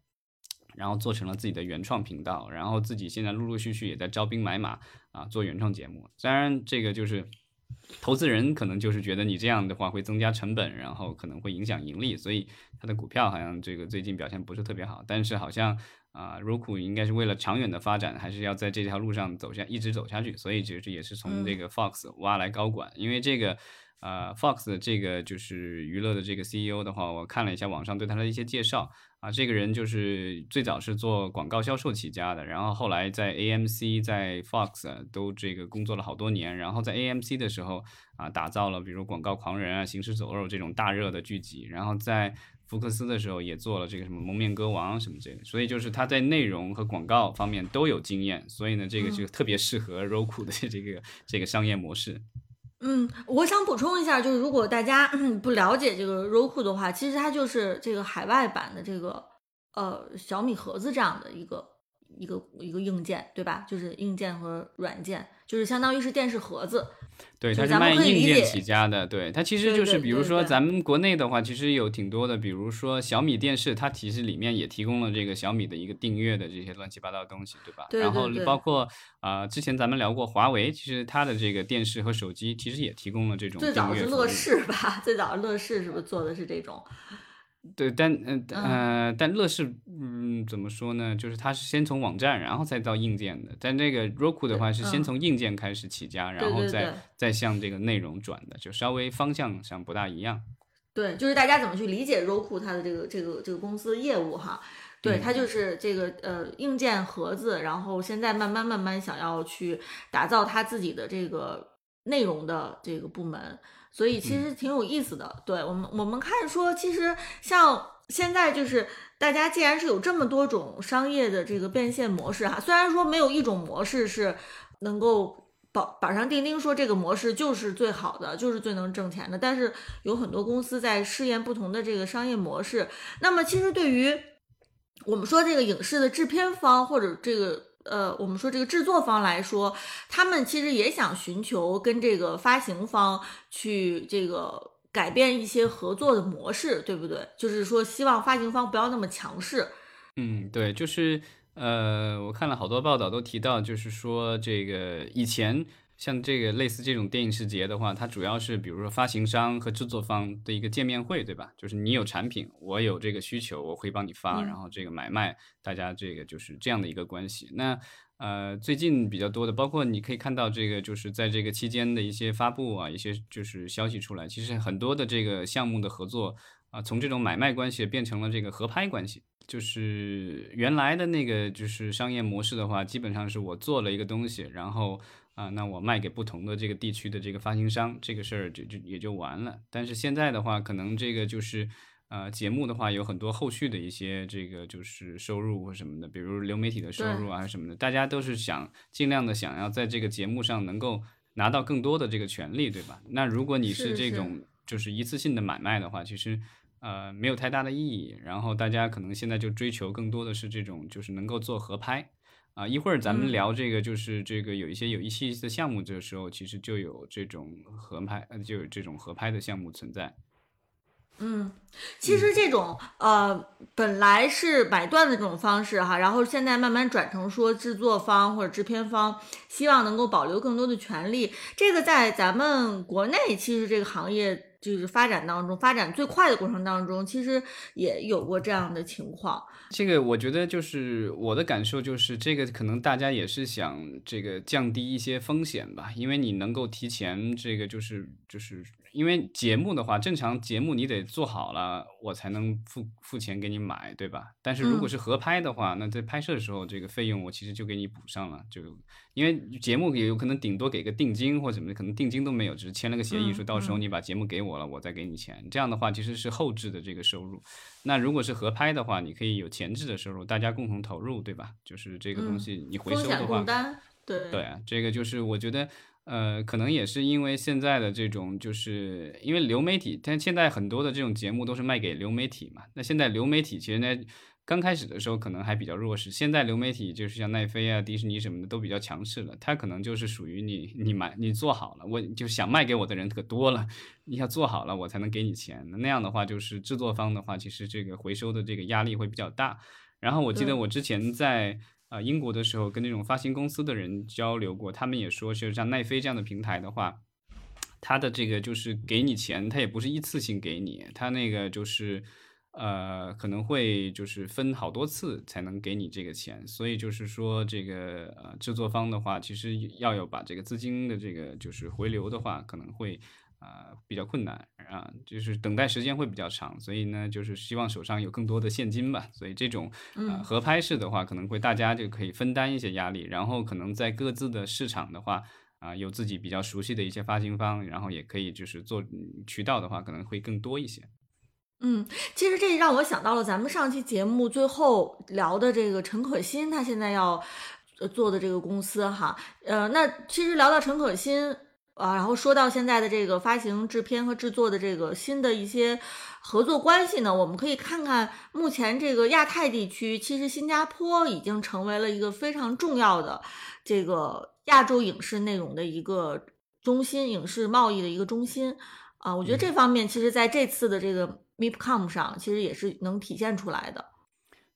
然后做成了自己的原创频道，然后自己现在陆陆续续也在招兵买马啊，做原创节目。当然，这个就是投资人可能就是觉得你这样的话会增加成本，然后可能会影响盈利，所以他的股票好像这个最近表现不是特别好。但是好像啊，Roku 应该是为了长远的发展，还是要在这条路上走下，一直走下去。所以其实也是从这个 Fox 挖来高管，因为这个呃 Fox 这个就是娱乐的这个 CEO 的话，我看了一下网上对他的一些介绍。啊，这个人就是最早是做广告销售起家的，然后后来在 AMC、在 Fox 都这个工作了好多年，然后在 AMC 的时候啊，打造了比如《广告狂人》啊、《行尸走肉》这种大热的剧集，然后在福克斯的时候也做了这个什么《蒙面歌王》什么这个，所以就是他在内容和广告方面都有经验，所以呢，这个就特别适合 Roku 的这个这个商业模式。嗯，我想补充一下，就是如果大家不了解这个 Roku 的话，其实它就是这个海外版的这个呃小米盒子这样的一个一个一个硬件，对吧？就是硬件和软件，就是相当于是电视盒子。对，它是卖硬件起家的。对，它其实就是，比如说咱们国内的话，其实有挺多的，比如说小米电视，它其实里面也提供了这个小米的一个订阅的这些乱七八糟的东西，对吧？然后包括啊，之前咱们聊过华为，其实它的这个电视和手机其实也提供了这种最早是乐视吧？最早乐视是不是做的是这种？对，但嗯呃，但乐视嗯怎么说呢？就是它是先从网站，然后再到硬件的。但这个 Roku 的话是先从硬件开始起家，然后再再向这个内容转的，就稍微方向上不大一样。对，就是大家怎么去理解 Roku 它的这个这个这个公司的业务哈？对，它就是这个呃硬件盒子，然后现在慢慢慢慢想要去打造它自己的这个内容的这个部门。所以其实挺有意思的，对我们我们看说，其实像现在就是大家既然是有这么多种商业的这个变现模式哈，虽然说没有一种模式是能够保板上钉钉说这个模式就是最好的，就是最能挣钱的，但是有很多公司在试验不同的这个商业模式。那么其实对于我们说这个影视的制片方或者这个。呃，我们说这个制作方来说，他们其实也想寻求跟这个发行方去这个改变一些合作的模式，对不对？就是说，希望发行方不要那么强势。嗯，对，就是呃，我看了好多报道都提到，就是说这个以前像这个类似这种电影视节的话，它主要是比如说发行商和制作方的一个见面会，对吧？就是你有产品，我有这个需求，我会帮你发，然后这个买卖，大家这个就是这样的一个关系。那呃，最近比较多的，包括你可以看到这个，就是在这个期间的一些发布啊，一些就是消息出来，其实很多的这个项目的合作啊，从这种买卖关系变成了这个合拍关系。就是原来的那个就是商业模式的话，基本上是我做了一个东西，然后啊，那我卖给不同的这个地区的这个发行商，这个事儿就就也就完了。但是现在的话，可能这个就是。呃，节目的话有很多后续的一些这个就是收入或什么的，比如流媒体的收入啊什么的，大家都是想尽量的想要在这个节目上能够拿到更多的这个权利，对吧？那如果你是这种就是一次性的买卖的话，其实呃没有太大的意义。然后大家可能现在就追求更多的是这种就是能够做合拍啊。一会儿咱们聊这个就是这个有一些有一些的项目，这个时候其实就有这种合拍，就有这种合拍的项目存在。嗯，其实这种呃，本来是买断的这种方式哈，然后现在慢慢转成说制作方或者制片方希望能够保留更多的权利，这个在咱们国内其实这个行业。就是发展当中，发展最快的过程当中，其实也有过这样的情况。这个我觉得就是我的感受，就是这个可能大家也是想这个降低一些风险吧，因为你能够提前这个就是就是因为节目的话，正常节目你得做好了，我才能付付钱给你买，对吧？但是如果是合拍的话，那在拍摄的时候这个费用我其实就给你补上了，就因为节目也有可能顶多给个定金或者什么，可能定金都没有，只是签了个协议，说到时候你把节目给我。我了，我再给你钱，这样的话其实是后置的这个收入。那如果是合拍的话，你可以有前置的收入，大家共同投入，对吧？就是这个东西你回收的话，对对啊，这个就是我觉得，呃，可能也是因为现在的这种，就是因为流媒体，但现在很多的这种节目都是卖给流媒体嘛。那现在流媒体其实呢。刚开始的时候可能还比较弱势，现在流媒体就是像奈飞啊、迪士尼什么的都比较强势了。它可能就是属于你，你买你做好了，我就想卖给我的人可多了，你要做好了我才能给你钱。那样的话，就是制作方的话，其实这个回收的这个压力会比较大。然后我记得我之前在啊英国的时候跟那种发行公司的人交流过，他们也说，就是像奈飞这样的平台的话，它的这个就是给你钱，它也不是一次性给你，它那个就是。呃，可能会就是分好多次才能给你这个钱，所以就是说这个呃制作方的话，其实要有把这个资金的这个就是回流的话，可能会啊比较困难啊，就是等待时间会比较长，所以呢，就是希望手上有更多的现金吧。所以这种呃合拍式的话，可能会大家就可以分担一些压力，然后可能在各自的市场的话啊，有自己比较熟悉的一些发行方，然后也可以就是做渠道的话，可能会更多一些。嗯，其实这让我想到了咱们上期节目最后聊的这个陈可辛，他现在要做的这个公司哈，呃，那其实聊到陈可辛啊，然后说到现在的这个发行、制片和制作的这个新的一些合作关系呢，我们可以看看目前这个亚太地区，其实新加坡已经成为了一个非常重要的这个亚洲影视内容的一个中心，影视贸易的一个中心啊，我觉得这方面其实在这次的这个。MIPCOM 上其实也是能体现出来的，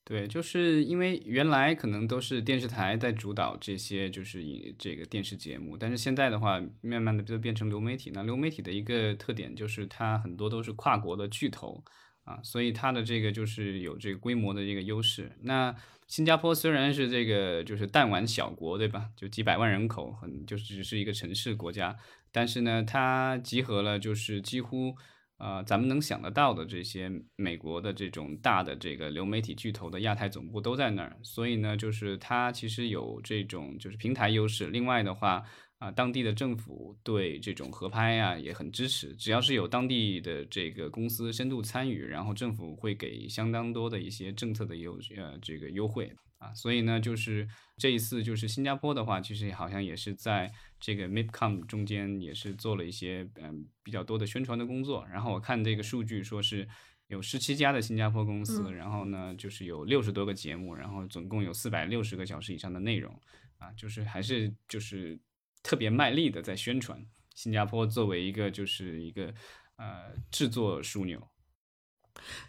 对，就是因为原来可能都是电视台在主导这些，就是以这个电视节目，但是现在的话，慢慢的就变成流媒体。那流媒体的一个特点就是它很多都是跨国的巨头啊，所以它的这个就是有这个规模的这个优势。那新加坡虽然是这个就是弹丸小国，对吧？就几百万人口，很就只是一个城市国家，但是呢，它集合了就是几乎。呃，咱们能想得到的这些美国的这种大的这个流媒体巨头的亚太总部都在那儿，所以呢，就是它其实有这种就是平台优势。另外的话，啊，当地的政府对这种合拍啊也很支持，只要是有当地的这个公司深度参与，然后政府会给相当多的一些政策的优呃这个优惠。啊，所以呢，就是这一次，就是新加坡的话，其实好像也是在这个 MIPCOM 中间也是做了一些嗯比较多的宣传的工作。然后我看这个数据，说是有十七家的新加坡公司，然后呢就是有六十多个节目，然后总共有四百六十个小时以上的内容，啊，就是还是就是特别卖力的在宣传新加坡作为一个就是一个呃制作枢纽。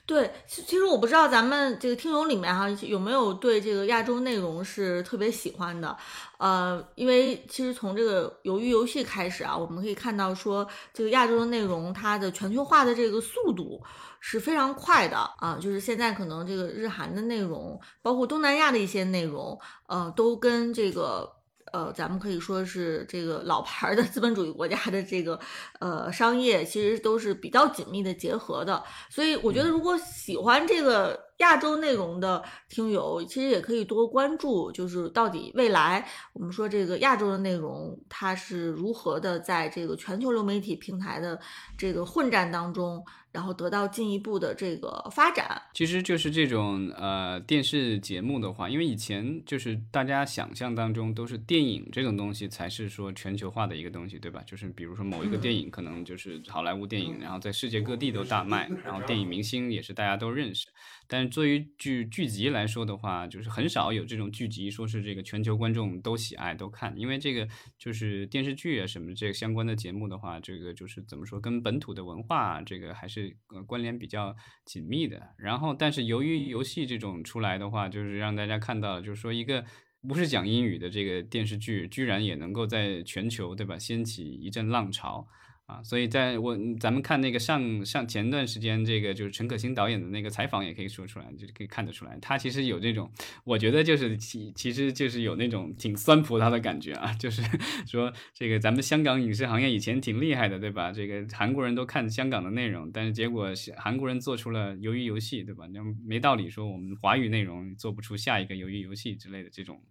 对，其其实我不知道咱们这个听友里面哈有没有对这个亚洲内容是特别喜欢的，呃，因为其实从这个鱿鱼游戏开始啊，我们可以看到说这个亚洲的内容它的全球化的这个速度是非常快的啊，就是现在可能这个日韩的内容，包括东南亚的一些内容，呃，都跟这个。呃，咱们可以说是这个老牌的资本主义国家的这个呃商业，其实都是比较紧密的结合的。所以我觉得，如果喜欢这个亚洲内容的听友，其实也可以多关注，就是到底未来我们说这个亚洲的内容，它是如何的在这个全球流媒体平台的这个混战当中。然后得到进一步的这个发展，其实就是这种呃电视节目的话，因为以前就是大家想象当中都是电影这种东西才是说全球化的一个东西，对吧？就是比如说某一个电影可能就是好莱坞电影，然后在世界各地都大卖，然后电影明星也是大家都认识。但是作为剧剧集来说的话，就是很少有这种剧集说是这个全球观众都喜爱都看，因为这个就是电视剧啊什么这个相关的节目的话，这个就是怎么说跟本土的文化这个还是关联比较紧密的。然后，但是由于游戏这种出来的话，就是让大家看到，就是说一个不是讲英语的这个电视剧，居然也能够在全球对吧掀起一阵浪潮。啊，所以在我咱们看那个上上前段时间，这个就是陈可辛导演的那个采访，也可以说出来，就可以看得出来，他其实有这种，我觉得就是其其实就是有那种挺酸葡萄的感觉啊，就是 说这个咱们香港影视行业以前挺厉害的，对吧？这个韩国人都看香港的内容，但是结果韩国人做出了鱿鱼游戏，对吧？那没道理说我们华语内容做不出下一个鱿鱼游戏之类的这种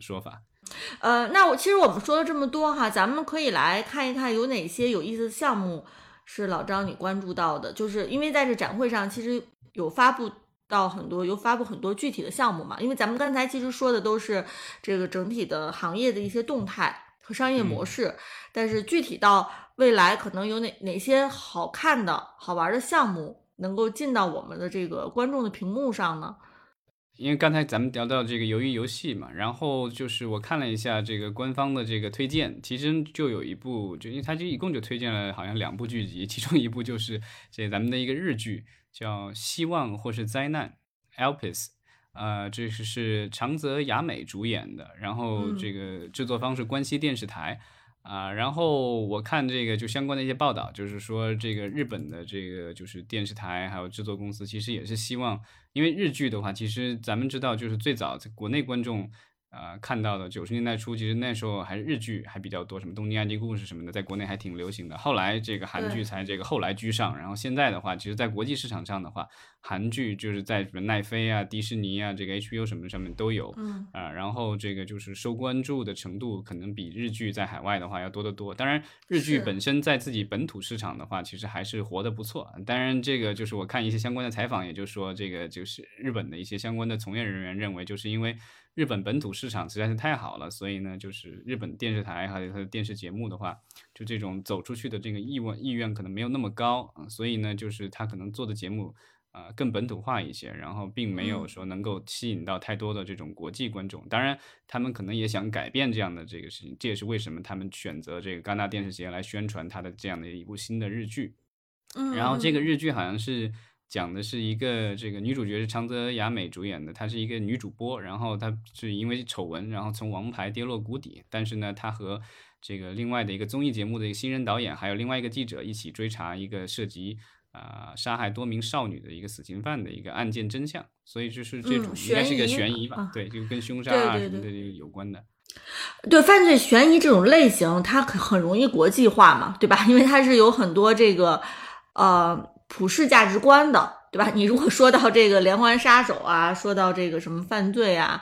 说法。呃，那我其实我们说了这么多哈，咱们可以来看一看有哪些有意思的项目是老张你关注到的，就是因为在这展会上其实有发布到很多，有发布很多具体的项目嘛。因为咱们刚才其实说的都是这个整体的行业的一些动态和商业模式，但是具体到未来可能有哪哪些好看的好玩的项目能够进到我们的这个观众的屏幕上呢？因为刚才咱们聊到这个鱿鱼游戏嘛，然后就是我看了一下这个官方的这个推荐，其实就有一部，就因为它就一共就推荐了好像两部剧集，其中一部就是这咱们的一个日剧，叫《希望或是灾难》，Elpis，呃，这是是长泽雅美主演的，然后这个制作方是关西电视台。啊，然后我看这个就相关的一些报道，就是说这个日本的这个就是电视台还有制作公司，其实也是希望，因为日剧的话，其实咱们知道，就是最早在国内观众。呃，看到的九十年代初，其实那时候还是日剧还比较多，什么《东京爱情故事》什么的，在国内还挺流行的。后来这个韩剧才这个后来居上，然后现在的话，其实，在国际市场上的话，韩剧就是在什么奈飞啊、迪士尼啊、这个 HBO 什么上面都有，嗯啊，然后这个就是受关注的程度可能比日剧在海外的话要多得多。当然，日剧本身在自己本土市场的话，其实还是活得不错。当然，这个就是我看一些相关的采访，也就是说，这个就是日本的一些相关的从业人员认为，就是因为。日本本土市场实在是太好了，所以呢，就是日本电视台还有它的电视节目的话，就这种走出去的这个意愿意愿可能没有那么高啊，所以呢，就是他可能做的节目啊更本土化一些，然后并没有说能够吸引到太多的这种国际观众。当然，他们可能也想改变这样的这个事情，这也是为什么他们选择这个戛纳电视节来宣传他的这样的一部新的日剧。嗯，然后这个日剧好像是。讲的是一个这个女主角是长泽雅美主演的，她是一个女主播，然后她是因为丑闻，然后从王牌跌落谷底。但是呢，她和这个另外的一个综艺节目的一个新人导演，还有另外一个记者一起追查一个涉及啊杀害多名少女的一个死刑犯的一个案件真相。所以就是这种应该是一个悬疑吧？对，就跟凶杀啊什么的有关的。对，犯罪悬疑这种类型，它很很容易国际化嘛，对吧？因为它是有很多这个呃。普世价值观的，对吧？你如果说到这个连环杀手啊，说到这个什么犯罪啊，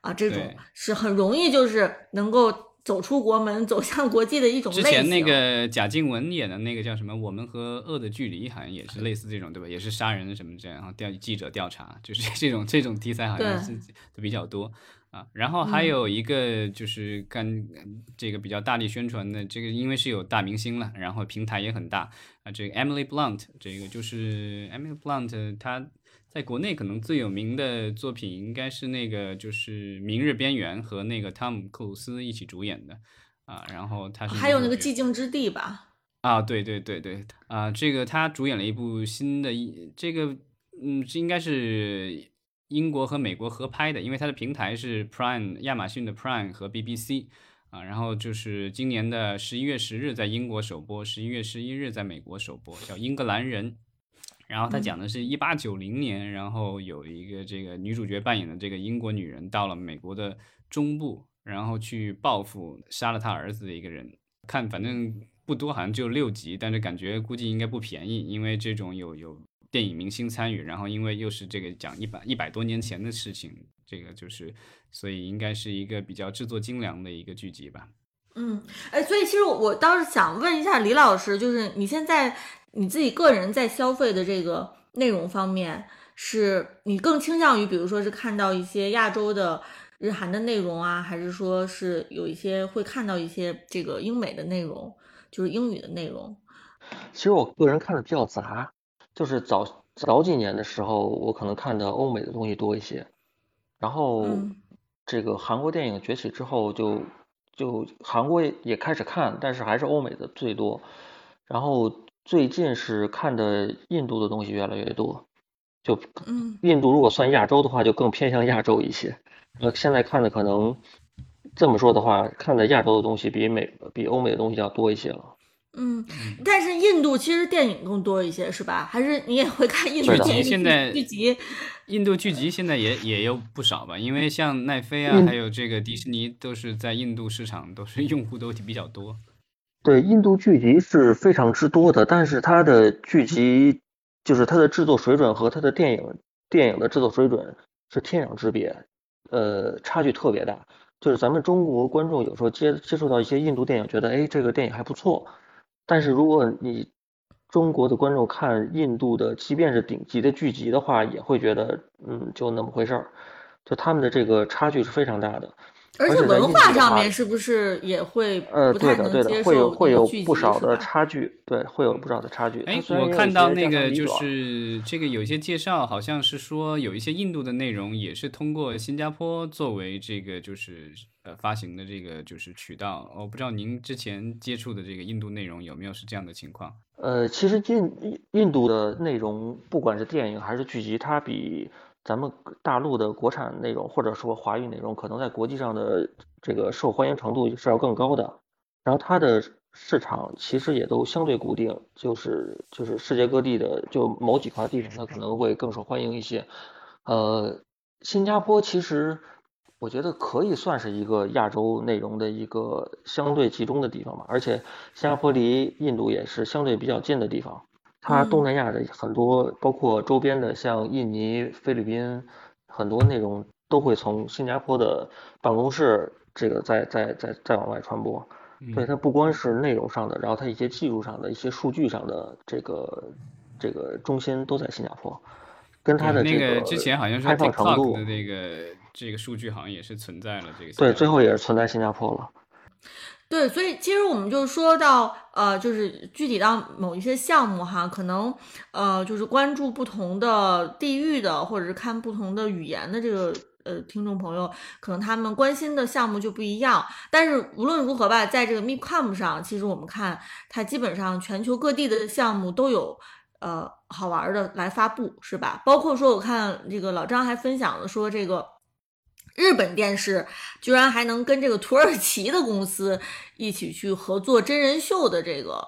啊，这种是很容易就是能够走出国门，走向国际的一种类型。之前那个贾静雯演的那个叫什么《我们和恶的距离》，好像也是类似这种，对吧？也是杀人什么这样，然后调记者调查，就是这种这种题材好像是比较多。啊，然后还有一个就是干这个比较大力宣传的，这个因为是有大明星了，然后平台也很大啊。这个 Emily Blunt，这个就是 Emily Blunt，她在国内可能最有名的作品应该是那个就是《明日边缘》和那个汤姆克鲁斯一起主演的啊。然后他是还有那个寂静之地吧？啊，对对对对，啊，这个他主演了一部新的，一这个，嗯，这应该是英国和美国合拍的，因为它的平台是 Prime，亚马逊的 Prime 和 BBC，啊，然后就是今年的十一月十日在英国首播，十一月十一日在美国首播，叫《英格兰人》，然后他讲的是一八九零年，然后有一个这个女主角扮演的这个英国女人到了美国的中部，然后去报复杀了她儿子的一个人，看反正。不多，好像就六集，但是感觉估计应该不便宜，因为这种有有电影明星参与，然后因为又是这个讲一百一百多年前的事情，这个就是，所以应该是一个比较制作精良的一个剧集吧。嗯，哎，所以其实我倒是想问一下李老师，就是你现在你自己个人在消费的这个内容方面，是你更倾向于，比如说是看到一些亚洲的日韩的内容啊，还是说是有一些会看到一些这个英美的内容？就是英语的内容。其实我个人看的比较杂，就是早早几年的时候，我可能看的欧美的东西多一些。然后这个韩国电影崛起之后，就就韩国也开始看，但是还是欧美的最多。然后最近是看的印度的东西越来越多，就印度如果算亚洲的话，就更偏向亚洲一些。呃，现在看的可能。这么说的话，看的亚洲的东西比美比欧美的东西要多一些了。嗯，但是印度其实电影更多一些，是吧？还是你也会看印度剧集？现在剧集，印度剧集现在也也有不少吧？因为像奈飞啊，还有这个迪士尼，都是在印度市场都是 用户都比较多。对，印度剧集是非常之多的，但是它的剧集就是它的制作水准和它的电影电影的制作水准是天壤之别，呃，差距特别大。就是咱们中国观众有时候接接触到一些印度电影，觉得哎这个电影还不错，但是如果你中国的观众看印度的，即便是顶级的剧集的话，也会觉得嗯就那么回事儿，就他们的这个差距是非常大的。而且文化上面是不是也会呃，对的对的，会有会有不少的差距，对，会有不少的差距。哎，我看到那个就是这个有一些介绍，好像是说有一些印度的内容也是通过新加坡作为这个就是呃发行的这个就是渠道。我不知道您之前接触的这个印度内容有没有是这样的情况？呃，其实印印度的内容，不管是电影还是剧集，它比。咱们大陆的国产内容或者说华语内容，可能在国际上的这个受欢迎程度是要更高的。然后它的市场其实也都相对固定，就是就是世界各地的就某几块地方它可能会更受欢迎一些。呃，新加坡其实我觉得可以算是一个亚洲内容的一个相对集中的地方吧，而且新加坡离印度也是相对比较近的地方。它东南亚的很多，包括周边的像印尼、菲律宾，很多内容都会从新加坡的办公室这个再再再再往外传播。对它不光是内容上的，然后它一些技术上的一些数据上的这个这个中心都在新加坡，跟它的那个之前好像是开放程度的那个这个数据好像也是存在了这个。对，最后也是存在新加坡了。对，所以其实我们就说到，呃，就是具体到某一些项目哈，可能，呃，就是关注不同的地域的，或者是看不同的语言的这个，呃，听众朋友，可能他们关心的项目就不一样。但是无论如何吧，在这个 MIPCOM 上，其实我们看它基本上全球各地的项目都有，呃，好玩的来发布，是吧？包括说我看这个老张还分享了说这个。日本电视居然还能跟这个土耳其的公司一起去合作真人秀的这个，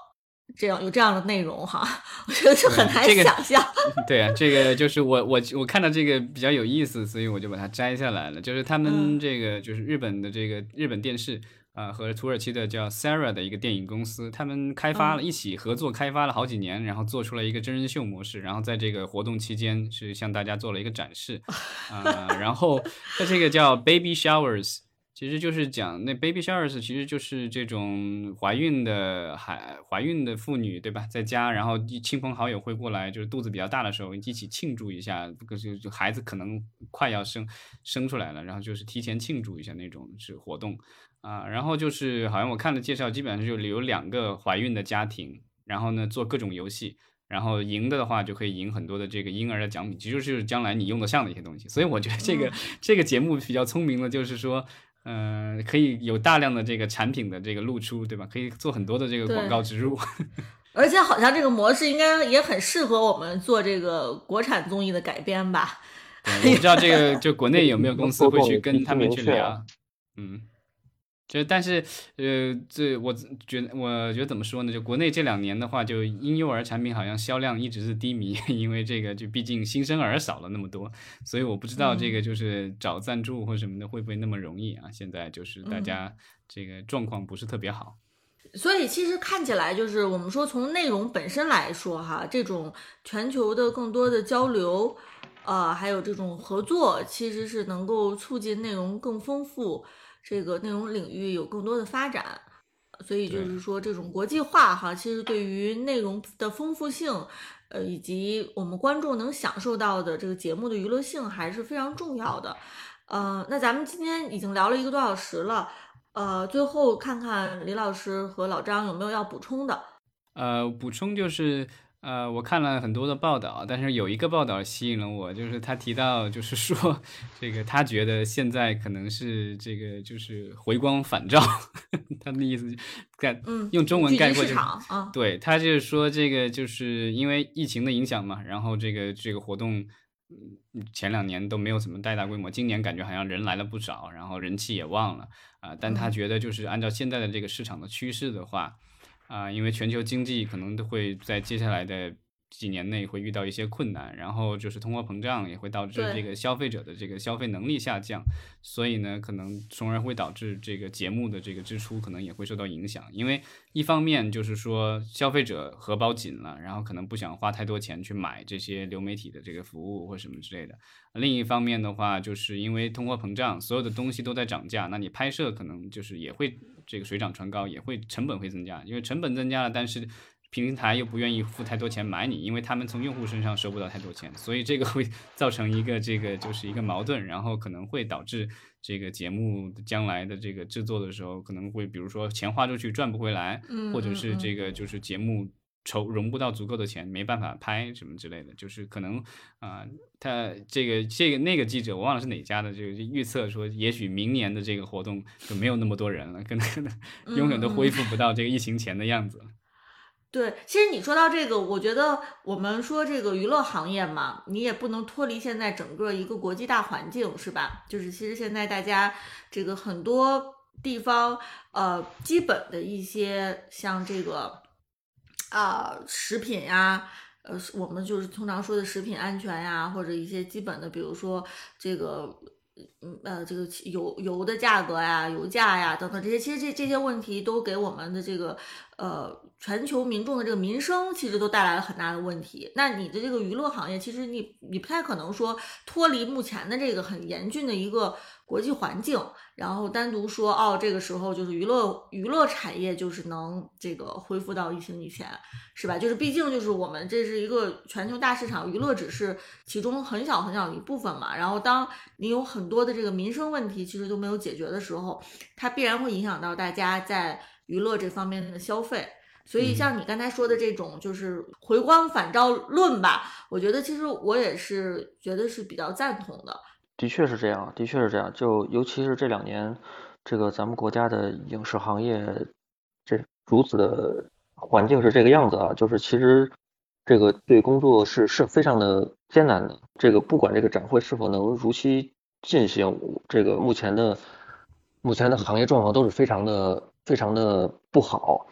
这样有这样的内容哈，我觉得就很难想象。对啊，这个就是我我我看到这个比较有意思，所以我就把它摘下来了。就是他们这个就是日本的这个日本电视。啊，和土耳其的叫 Sarah 的一个电影公司，他们开发了一起合作开发了好几年，然后做出了一个真人秀模式，然后在这个活动期间是向大家做了一个展示，啊，然后它这个叫 Baby Showers，其实就是讲那 Baby Showers 其实就是这种怀孕的孩怀孕的妇女对吧，在家然后亲朋好友会过来，就是肚子比较大的时候一起庆祝一下，就就孩子可能快要生生出来了，然后就是提前庆祝一下那种是活动。啊，然后就是好像我看了介绍，基本上就有两个怀孕的家庭，然后呢做各种游戏，然后赢的的话就可以赢很多的这个婴儿的奖品，其实就是将来你用得上的一些东西。所以我觉得这个这个节目比较聪明的，就是说，嗯，可以有大量的这个产品的这个露出，对吧？可以做很多的这个广告植入。而且好像这个模式应该也很适合我们做这个国产综艺的改编吧？我不知道这个就国内有没有公司 会去跟他们去聊，嗯。就但是，呃，这我觉得，我觉得怎么说呢？就国内这两年的话，就婴幼儿产品好像销量一直是低迷，因为这个就毕竟新生儿少了那么多，所以我不知道这个就是找赞助或什么的会不会那么容易啊？现在就是大家这个状况不是特别好，所以其实看起来就是我们说从内容本身来说哈，这种全球的更多的交流，呃，还有这种合作，其实是能够促进内容更丰富。这个内容领域有更多的发展，所以就是说这种国际化哈，其实对于内容的丰富性，呃，以及我们观众能享受到的这个节目的娱乐性还是非常重要的。呃，那咱们今天已经聊了一个多小时了，呃，最后看看李老师和老张有没有要补充的？呃，补充就是。呃，我看了很多的报道，但是有一个报道吸引了我，就是他提到，就是说，这个他觉得现在可能是这个就是回光返照，他的意思概用中文概括就是，对他就是说这个就是因为疫情的影响嘛，然后这个这个活动前两年都没有怎么带大规模，今年感觉好像人来了不少，然后人气也旺了啊，但他觉得就是按照现在的这个市场的趋势的话。啊，因为全球经济可能都会在接下来的几年内会遇到一些困难，然后就是通货膨胀也会导致这个消费者的这个消费能力下降，所以呢，可能从而会导致这个节目的这个支出可能也会受到影响。因为一方面就是说消费者荷包紧了，然后可能不想花太多钱去买这些流媒体的这个服务或什么之类的。另一方面的话，就是因为通货膨胀，所有的东西都在涨价，那你拍摄可能就是也会。这个水涨船高也会成本会增加，因为成本增加了，但是平台又不愿意付太多钱买你，因为他们从用户身上收不到太多钱，所以这个会 造成一个这个就是一个矛盾，然后可能会导致这个节目将来的这个制作的时候可能会，比如说钱花出去赚不回来，或者是这个就是节目。筹融不到足够的钱，没办法拍什么之类的，就是可能啊，他这个这个那个记者我忘了是哪家的，就预测说，也许明年的这个活动就没有那么多人了，可能可能永远都恢复不到这个疫情前的样子。对，其实你说到这个，我觉得我们说这个娱乐行业嘛，你也不能脱离现在整个一个国际大环境，是吧？就是其实现在大家这个很多地方，呃，基本的一些像这个。啊，食品呀，呃，我们就是通常说的食品安全呀，或者一些基本的，比如说这个，嗯呃，这个油油的价格呀、油价呀等等这些，其实这这些问题都给我们的这个呃全球民众的这个民生，其实都带来了很大的问题。那你的这个娱乐行业，其实你你不太可能说脱离目前的这个很严峻的一个国际环境。然后单独说哦，这个时候就是娱乐娱乐产业就是能这个恢复到疫情以前，是吧？就是毕竟就是我们这是一个全球大市场，娱乐只是其中很小很小一部分嘛。然后当你有很多的这个民生问题其实都没有解决的时候，它必然会影响到大家在娱乐这方面的消费。所以像你刚才说的这种就是回光返照论吧，我觉得其实我也是觉得是比较赞同的。的确是这样，的确是这样。就尤其是这两年，这个咱们国家的影视行业这如此的环境是这个样子啊，就是其实这个对工作是是非常的艰难的。这个不管这个展会是否能如期进行，这个目前的目前的行业状况都是非常的非常的不好。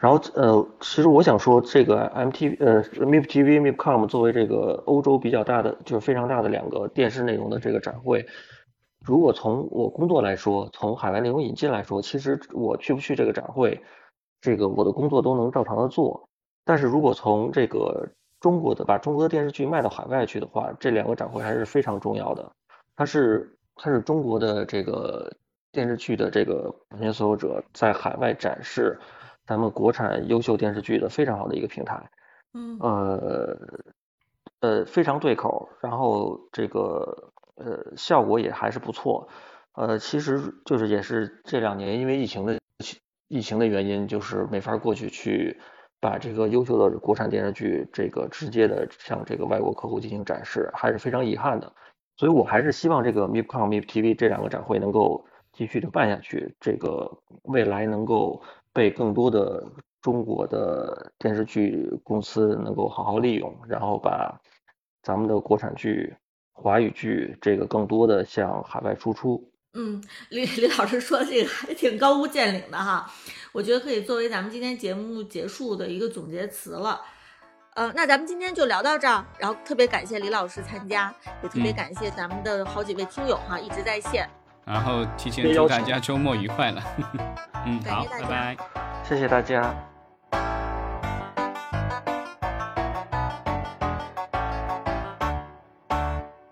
然后呃，其实我想说，这个 M T 呃 MIPTV MIPCOM 作为这个欧洲比较大的，就是非常大的两个电视内容的这个展会，如果从我工作来说，从海外内容引进来说，其实我去不去这个展会，这个我的工作都能照常的做。但是如果从这个中国的把中国的电视剧卖到海外去的话，这两个展会还是非常重要的。它是它是中国的这个电视剧的这个版权所有者在海外展示。咱们国产优秀电视剧的非常好的一个平台，嗯，呃，呃，非常对口，然后这个呃效果也还是不错，呃，其实就是也是这两年因为疫情的疫情的原因，就是没法过去去把这个优秀的国产电视剧这个直接的向这个外国客户进行展示，还是非常遗憾的。所以我还是希望这个 MIPCOM、MIPTV 这两个展会能够继续的办下去，这个未来能够被更多的中国的电视剧公司能够好好利用，然后把咱们的国产剧、华语剧这个更多的向海外输出。嗯，李李老师说的这个还挺高屋建瓴的哈，我觉得可以作为咱们今天节目结束的一个总结词了。呃，那咱们今天就聊到这儿，然后特别感谢李老师参加，也特别感谢咱们的好几位听友哈，一直在线。然后提前祝大家周末愉快了。嗯，好，拜拜，谢谢大家。